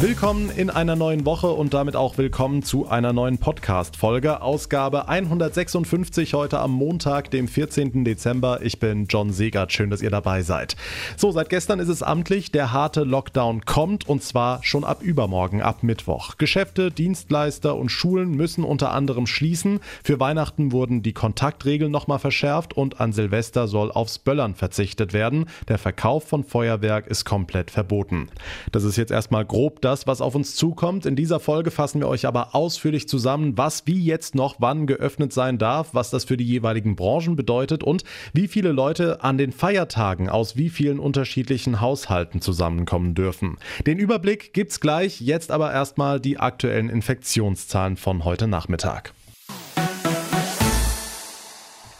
Willkommen in einer neuen Woche und damit auch willkommen zu einer neuen Podcast-Folge. Ausgabe 156 heute am Montag, dem 14. Dezember. Ich bin John Segert. Schön, dass ihr dabei seid. So, seit gestern ist es amtlich. Der harte Lockdown kommt und zwar schon ab übermorgen, ab Mittwoch. Geschäfte, Dienstleister und Schulen müssen unter anderem schließen. Für Weihnachten wurden die Kontaktregeln nochmal verschärft und an Silvester soll aufs Böllern verzichtet werden. Der Verkauf von Feuerwerk ist komplett verboten. Das ist jetzt erstmal grob das das, was auf uns zukommt. In dieser Folge fassen wir euch aber ausführlich zusammen, was wie jetzt noch wann geöffnet sein darf, was das für die jeweiligen Branchen bedeutet und wie viele Leute an den Feiertagen aus wie vielen unterschiedlichen Haushalten zusammenkommen dürfen. Den Überblick gibt's gleich, jetzt aber erstmal die aktuellen Infektionszahlen von heute Nachmittag.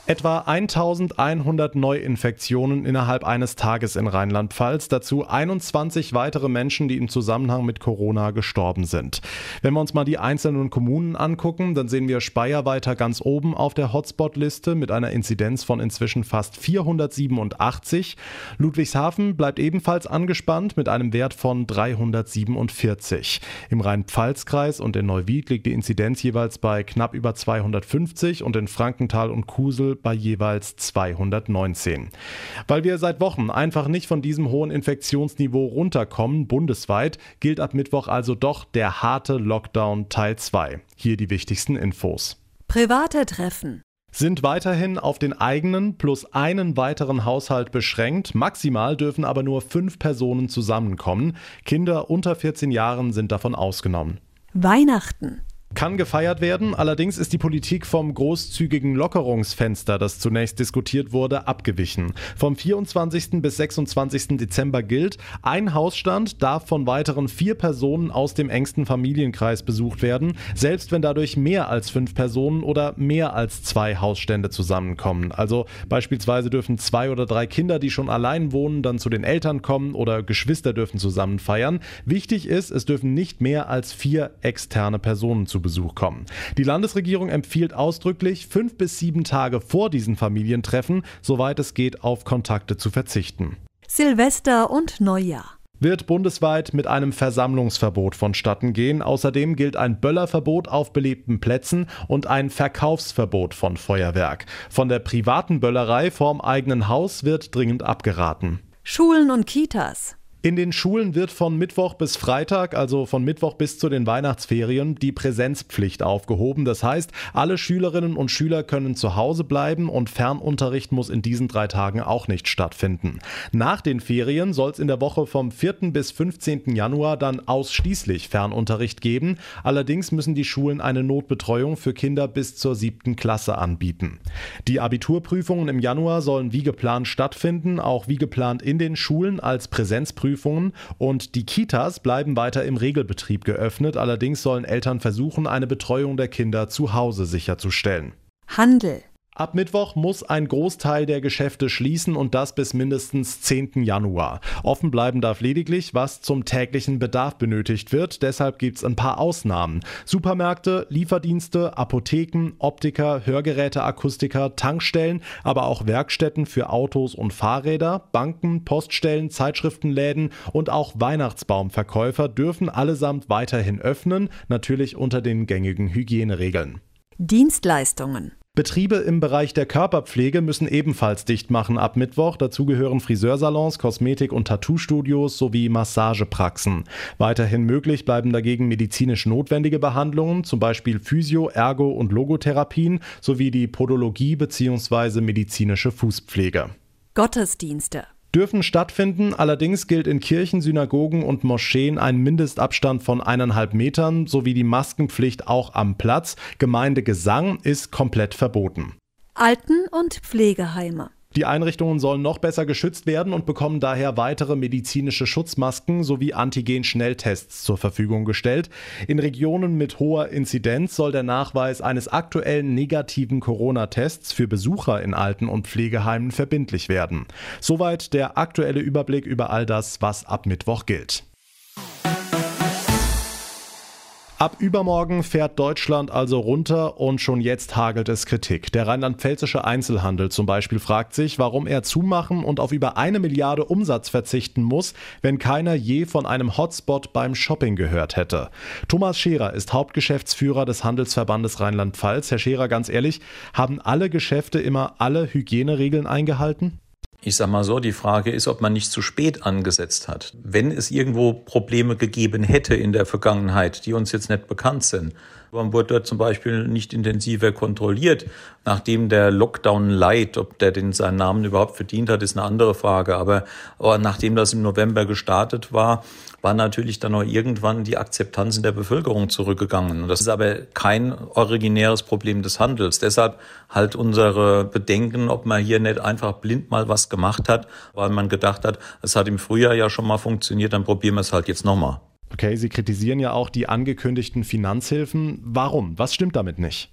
Etwa 1100 Neuinfektionen innerhalb eines Tages in Rheinland-Pfalz, dazu 21 weitere Menschen, die im Zusammenhang mit Corona gestorben sind. Wenn wir uns mal die einzelnen Kommunen angucken, dann sehen wir Speyer weiter ganz oben auf der Hotspot-Liste mit einer Inzidenz von inzwischen fast 487. Ludwigshafen bleibt ebenfalls angespannt mit einem Wert von 347. Im Rhein-Pfalz-Kreis und in Neuwied liegt die Inzidenz jeweils bei knapp über 250 und in Frankenthal und Kusel bei jeweils 219. Weil wir seit Wochen einfach nicht von diesem hohen Infektionsniveau runterkommen, bundesweit, gilt ab Mittwoch also doch der harte Lockdown Teil 2. Hier die wichtigsten Infos. Private Treffen sind weiterhin auf den eigenen plus einen weiteren Haushalt beschränkt. Maximal dürfen aber nur fünf Personen zusammenkommen. Kinder unter 14 Jahren sind davon ausgenommen. Weihnachten kann gefeiert werden. Allerdings ist die Politik vom großzügigen Lockerungsfenster, das zunächst diskutiert wurde, abgewichen. Vom 24. bis 26. Dezember gilt, ein Hausstand darf von weiteren vier Personen aus dem engsten Familienkreis besucht werden, selbst wenn dadurch mehr als fünf Personen oder mehr als zwei Hausstände zusammenkommen. Also beispielsweise dürfen zwei oder drei Kinder, die schon allein wohnen, dann zu den Eltern kommen oder Geschwister dürfen zusammen feiern. Wichtig ist, es dürfen nicht mehr als vier externe Personen zu Besuch kommen. Die Landesregierung empfiehlt ausdrücklich, fünf bis sieben Tage vor diesen Familientreffen, soweit es geht, auf Kontakte zu verzichten. Silvester und Neujahr wird bundesweit mit einem Versammlungsverbot vonstatten gehen. Außerdem gilt ein Böllerverbot auf belebten Plätzen und ein Verkaufsverbot von Feuerwerk. Von der privaten Böllerei vorm eigenen Haus wird dringend abgeraten. Schulen und Kitas in den Schulen wird von Mittwoch bis Freitag, also von Mittwoch bis zu den Weihnachtsferien, die Präsenzpflicht aufgehoben. Das heißt, alle Schülerinnen und Schüler können zu Hause bleiben und Fernunterricht muss in diesen drei Tagen auch nicht stattfinden. Nach den Ferien soll es in der Woche vom 4. bis 15. Januar dann ausschließlich Fernunterricht geben. Allerdings müssen die Schulen eine Notbetreuung für Kinder bis zur siebten Klasse anbieten. Die Abiturprüfungen im Januar sollen wie geplant stattfinden, auch wie geplant in den Schulen als Präsenzprüfungen Prüfungen und die Kitas bleiben weiter im Regelbetrieb geöffnet. Allerdings sollen Eltern versuchen, eine Betreuung der Kinder zu Hause sicherzustellen. Handel Ab Mittwoch muss ein Großteil der Geschäfte schließen und das bis mindestens 10. Januar. Offen bleiben darf lediglich, was zum täglichen Bedarf benötigt wird. Deshalb gibt es ein paar Ausnahmen. Supermärkte, Lieferdienste, Apotheken, Optiker, Hörgeräte, Akustiker, Tankstellen, aber auch Werkstätten für Autos und Fahrräder, Banken, Poststellen, Zeitschriftenläden und auch Weihnachtsbaumverkäufer dürfen allesamt weiterhin öffnen, natürlich unter den gängigen Hygieneregeln. Dienstleistungen Betriebe im Bereich der Körperpflege müssen ebenfalls dicht machen ab Mittwoch. Dazu gehören Friseursalons, Kosmetik- und Tattoo-Studios sowie Massagepraxen. Weiterhin möglich bleiben dagegen medizinisch notwendige Behandlungen, zum Beispiel Physio-, Ergo- und Logotherapien sowie die Podologie bzw. medizinische Fußpflege. Gottesdienste dürfen stattfinden. Allerdings gilt in Kirchen, Synagogen und Moscheen ein Mindestabstand von eineinhalb Metern sowie die Maskenpflicht auch am Platz. Gemeindegesang ist komplett verboten. Alten- und Pflegeheime. Die Einrichtungen sollen noch besser geschützt werden und bekommen daher weitere medizinische Schutzmasken sowie Antigen-Schnelltests zur Verfügung gestellt. In Regionen mit hoher Inzidenz soll der Nachweis eines aktuellen negativen Corona-Tests für Besucher in Alten- und Pflegeheimen verbindlich werden. Soweit der aktuelle Überblick über all das, was ab Mittwoch gilt. Ab übermorgen fährt Deutschland also runter und schon jetzt hagelt es Kritik. Der rheinland-pfälzische Einzelhandel zum Beispiel fragt sich, warum er zumachen und auf über eine Milliarde Umsatz verzichten muss, wenn keiner je von einem Hotspot beim Shopping gehört hätte. Thomas Scherer ist Hauptgeschäftsführer des Handelsverbandes Rheinland-Pfalz. Herr Scherer, ganz ehrlich, haben alle Geschäfte immer alle Hygieneregeln eingehalten? Ich sage mal so, die Frage ist, ob man nicht zu spät angesetzt hat. Wenn es irgendwo Probleme gegeben hätte in der Vergangenheit, die uns jetzt nicht bekannt sind, man wurde dort zum Beispiel nicht intensiver kontrolliert. Nachdem der Lockdown Light, ob der den seinen Namen überhaupt verdient hat, ist eine andere Frage. Aber, aber nachdem das im November gestartet war, war natürlich dann auch irgendwann die Akzeptanz in der Bevölkerung zurückgegangen. Und das ist aber kein originäres Problem des Handels. Deshalb halt unsere Bedenken, ob man hier nicht einfach blind mal was gemacht hat, weil man gedacht hat, es hat im Frühjahr ja schon mal funktioniert, dann probieren wir es halt jetzt nochmal. Okay, Sie kritisieren ja auch die angekündigten Finanzhilfen. Warum? Was stimmt damit nicht?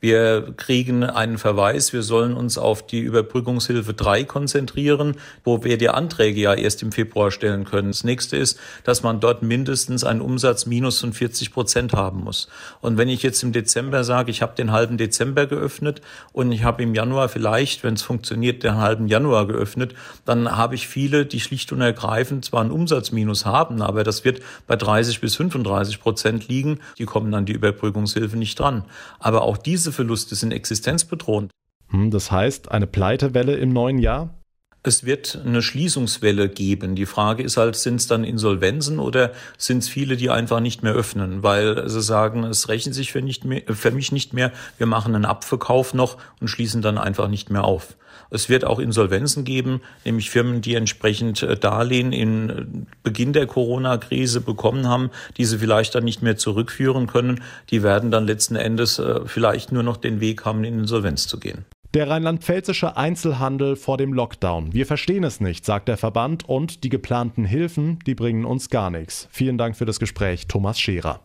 Wir kriegen einen Verweis, wir sollen uns auf die Überbrückungshilfe 3 konzentrieren, wo wir die Anträge ja erst im Februar stellen können. Das nächste ist, dass man dort mindestens einen Umsatz minus von 40 Prozent haben muss. Und wenn ich jetzt im Dezember sage, ich habe den halben Dezember geöffnet und ich habe im Januar vielleicht, wenn es funktioniert, den halben Januar geöffnet, dann habe ich viele, die schlicht und ergreifend zwar einen Umsatzminus haben, aber das wird bei 30 bis 35 Prozent liegen. Die kommen an die Überbrückungshilfe nicht dran. Aber auch diese Verluste sind existenzbedrohend. Hm, das heißt, eine Pleitewelle im neuen Jahr? Es wird eine Schließungswelle geben. Die Frage ist halt, sind es dann Insolvenzen oder sind es viele, die einfach nicht mehr öffnen, weil sie sagen, es rechnet sich für, nicht mehr, für mich nicht mehr, wir machen einen Abverkauf noch und schließen dann einfach nicht mehr auf. Es wird auch Insolvenzen geben, nämlich Firmen, die entsprechend äh, Darlehen in äh, Beginn der Corona-Krise bekommen haben, die sie vielleicht dann nicht mehr zurückführen können. Die werden dann letzten Endes äh, vielleicht nur noch den Weg haben, in Insolvenz zu gehen. Der rheinland-pfälzische Einzelhandel vor dem Lockdown. Wir verstehen es nicht, sagt der Verband, und die geplanten Hilfen, die bringen uns gar nichts. Vielen Dank für das Gespräch, Thomas Scherer.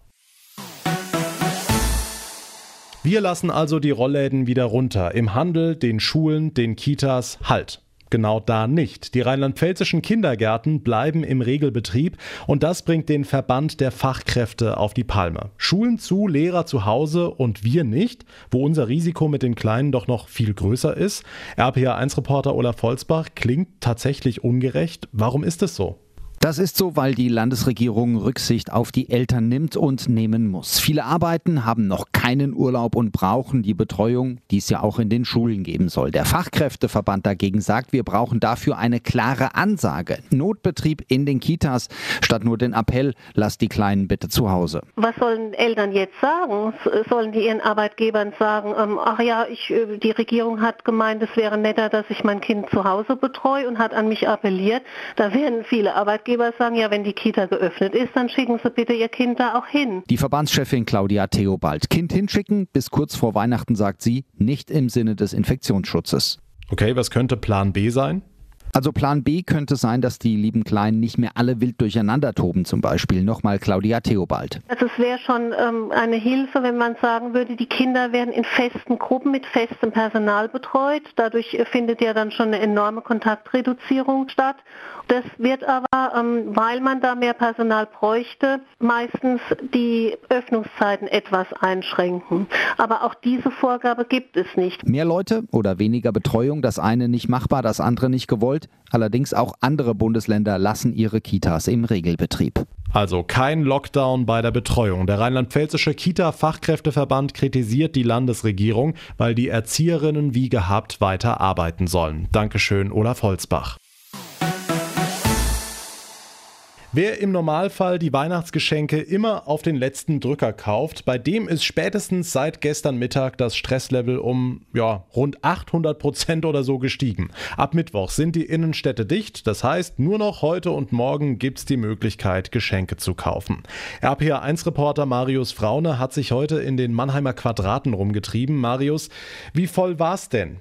Wir lassen also die Rollläden wieder runter. Im Handel, den Schulen, den Kitas, halt. Genau da nicht. Die rheinland-pfälzischen Kindergärten bleiben im Regelbetrieb und das bringt den Verband der Fachkräfte auf die Palme. Schulen zu, Lehrer zu Hause und wir nicht, wo unser Risiko mit den Kleinen doch noch viel größer ist. RPA1-Reporter Olaf Volzbach klingt tatsächlich ungerecht. Warum ist es so? Das ist so, weil die Landesregierung Rücksicht auf die Eltern nimmt und nehmen muss. Viele arbeiten, haben noch keinen Urlaub und brauchen die Betreuung, die es ja auch in den Schulen geben soll. Der Fachkräfteverband dagegen sagt, wir brauchen dafür eine klare Ansage. Notbetrieb in den Kitas, statt nur den Appell, lasst die Kleinen bitte zu Hause. Was sollen Eltern jetzt sagen? Sollen die ihren Arbeitgebern sagen, ähm, ach ja, ich, äh, die Regierung hat gemeint, es wäre netter, dass ich mein Kind zu Hause betreue und hat an mich appelliert. Da werden viele Arbeitgeber Arbeitgeber sagen, ja, wenn die Kita geöffnet ist, dann schicken Sie bitte Ihr Kind da auch hin. Die Verbandschefin Claudia Theobald. Kind hinschicken, bis kurz vor Weihnachten sagt sie, nicht im Sinne des Infektionsschutzes. Okay, was könnte Plan B sein? Also Plan B könnte sein, dass die lieben Kleinen nicht mehr alle wild durcheinander toben zum Beispiel. Nochmal Claudia Theobald. Also es wäre schon ähm, eine Hilfe, wenn man sagen würde, die Kinder werden in festen Gruppen mit festem Personal betreut. Dadurch äh, findet ja dann schon eine enorme Kontaktreduzierung statt. Das wird aber, ähm, weil man da mehr Personal bräuchte, meistens die Öffnungszeiten etwas einschränken. Aber auch diese Vorgabe gibt es nicht. Mehr Leute oder weniger Betreuung, das eine nicht machbar, das andere nicht gewollt. Allerdings auch andere Bundesländer lassen ihre Kitas im Regelbetrieb. Also kein Lockdown bei der Betreuung. Der rheinland-pfälzische Kita-Fachkräfteverband kritisiert die Landesregierung, weil die Erzieherinnen wie gehabt weiter arbeiten sollen. Dankeschön, Olaf Holzbach. Wer im Normalfall die Weihnachtsgeschenke immer auf den letzten Drücker kauft, bei dem ist spätestens seit gestern Mittag das Stresslevel um ja, rund 800 Prozent oder so gestiegen. Ab Mittwoch sind die Innenstädte dicht, das heißt, nur noch heute und morgen gibt es die Möglichkeit, Geschenke zu kaufen. RPA1-Reporter Marius Fraune hat sich heute in den Mannheimer Quadraten rumgetrieben. Marius, wie voll war's denn?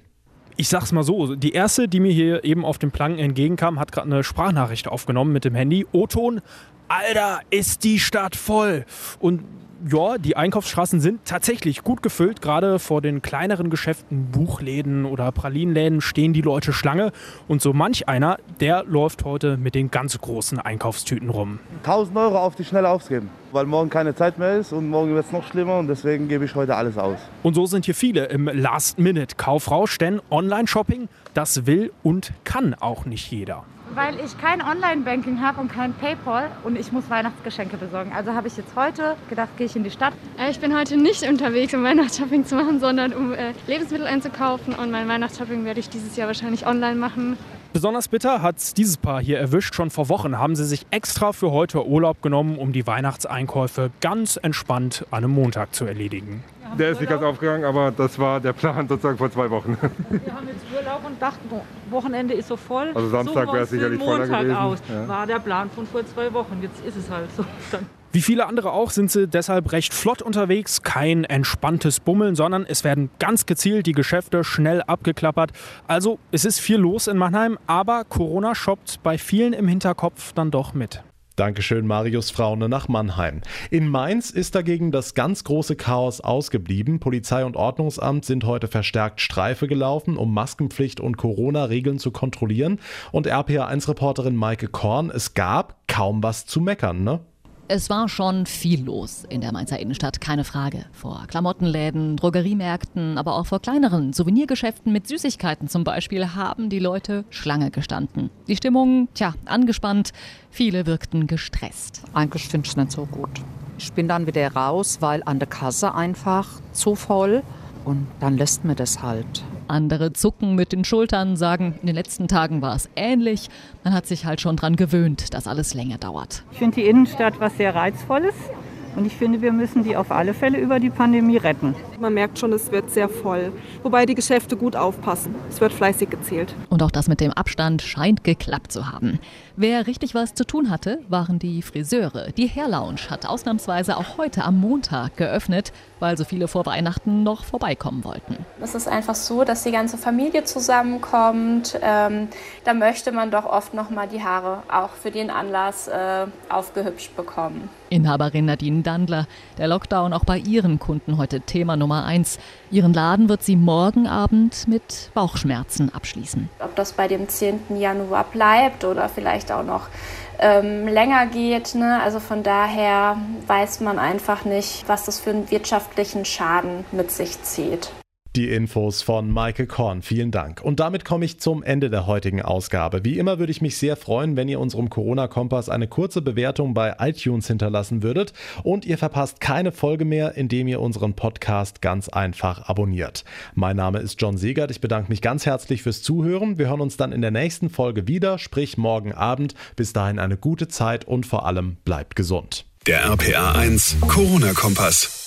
Ich sag's mal so, die erste, die mir hier eben auf dem Plan entgegenkam, hat gerade eine Sprachnachricht aufgenommen mit dem Handy. O-Ton, Alter, ist die Stadt voll. Und ja, die Einkaufsstraßen sind tatsächlich gut gefüllt. Gerade vor den kleineren Geschäften, Buchläden oder Pralinenläden stehen die Leute Schlange. Und so manch einer, der läuft heute mit den ganz großen Einkaufstüten rum. 1000 Euro auf die Schnelle ausgeben, weil morgen keine Zeit mehr ist und morgen wird es noch schlimmer und deswegen gebe ich heute alles aus. Und so sind hier viele im Last-Minute-Kaufrausch, denn Online-Shopping, das will und kann auch nicht jeder weil ich kein Online-Banking habe und kein PayPal und ich muss Weihnachtsgeschenke besorgen. Also habe ich jetzt heute gedacht, gehe ich in die Stadt. Äh, ich bin heute nicht unterwegs, um Weihnachtsshopping zu machen, sondern um äh, Lebensmittel einzukaufen. Und mein Weihnachtsshopping werde ich dieses Jahr wahrscheinlich online machen. Besonders bitter hat dieses Paar hier erwischt. Schon vor Wochen haben sie sich extra für heute Urlaub genommen, um die Weihnachtseinkäufe ganz entspannt an einem Montag zu erledigen. Der ist nicht ganz aufgegangen, aber das war der Plan sozusagen vor zwei Wochen. Wir haben jetzt Urlaub und dachten, Wochenende ist so voll. Also Samstag wäre es sicherlich voller gewesen. Aus. Ja. War der Plan von vor zwei Wochen. Jetzt ist es halt so. Wie viele andere auch sind sie deshalb recht flott unterwegs. Kein entspanntes Bummeln, sondern es werden ganz gezielt die Geschäfte schnell abgeklappert. Also es ist viel los in Mannheim, aber Corona shoppt bei vielen im Hinterkopf dann doch mit. Dankeschön, Marius Fraune nach Mannheim. In Mainz ist dagegen das ganz große Chaos ausgeblieben. Polizei und Ordnungsamt sind heute verstärkt Streife gelaufen, um Maskenpflicht und Corona-Regeln zu kontrollieren. Und RPA1-Reporterin Maike Korn, es gab kaum was zu meckern, ne? Es war schon viel los in der Mainzer Innenstadt, keine Frage. Vor Klamottenläden, Drogeriemärkten, aber auch vor kleineren Souvenirgeschäften mit Süßigkeiten zum Beispiel haben die Leute Schlange gestanden. Die Stimmung, tja, angespannt. Viele wirkten gestresst. Eigentlich finde ich es nicht so gut. Ich bin dann wieder raus, weil an der Kasse einfach zu voll und dann lässt mir das halt. Andere zucken mit den Schultern, sagen, in den letzten Tagen war es ähnlich. Man hat sich halt schon dran gewöhnt, dass alles länger dauert. Ich finde die Innenstadt was sehr Reizvolles. Und ich finde, wir müssen die auf alle Fälle über die Pandemie retten. Man merkt schon, es wird sehr voll. Wobei die Geschäfte gut aufpassen. Es wird fleißig gezählt. Und auch das mit dem Abstand scheint geklappt zu haben. Wer richtig was zu tun hatte, waren die Friseure. Die Hair Lounge hat ausnahmsweise auch heute am Montag geöffnet, weil so viele vor Weihnachten noch vorbeikommen wollten. Es ist einfach so, dass die ganze Familie zusammenkommt. Ähm, da möchte man doch oft noch mal die Haare auch für den Anlass äh, aufgehübscht bekommen. Inhaberin Nadine Dandler. Der Lockdown auch bei ihren Kunden heute Thema Nummer eins. Ihren Laden wird sie morgen Abend mit Bauchschmerzen abschließen. Ob das bei dem 10. Januar bleibt oder vielleicht auch noch ähm, länger geht. Ne? Also von daher weiß man einfach nicht, was das für einen wirtschaftlichen Schaden mit sich zieht. Die Infos von Michael Korn. Vielen Dank. Und damit komme ich zum Ende der heutigen Ausgabe. Wie immer würde ich mich sehr freuen, wenn ihr unserem Corona-Kompass eine kurze Bewertung bei iTunes hinterlassen würdet. Und ihr verpasst keine Folge mehr, indem ihr unseren Podcast ganz einfach abonniert. Mein Name ist John Segert. Ich bedanke mich ganz herzlich fürs Zuhören. Wir hören uns dann in der nächsten Folge wieder, sprich morgen Abend. Bis dahin eine gute Zeit und vor allem bleibt gesund. Der RPA 1 Corona-Kompass.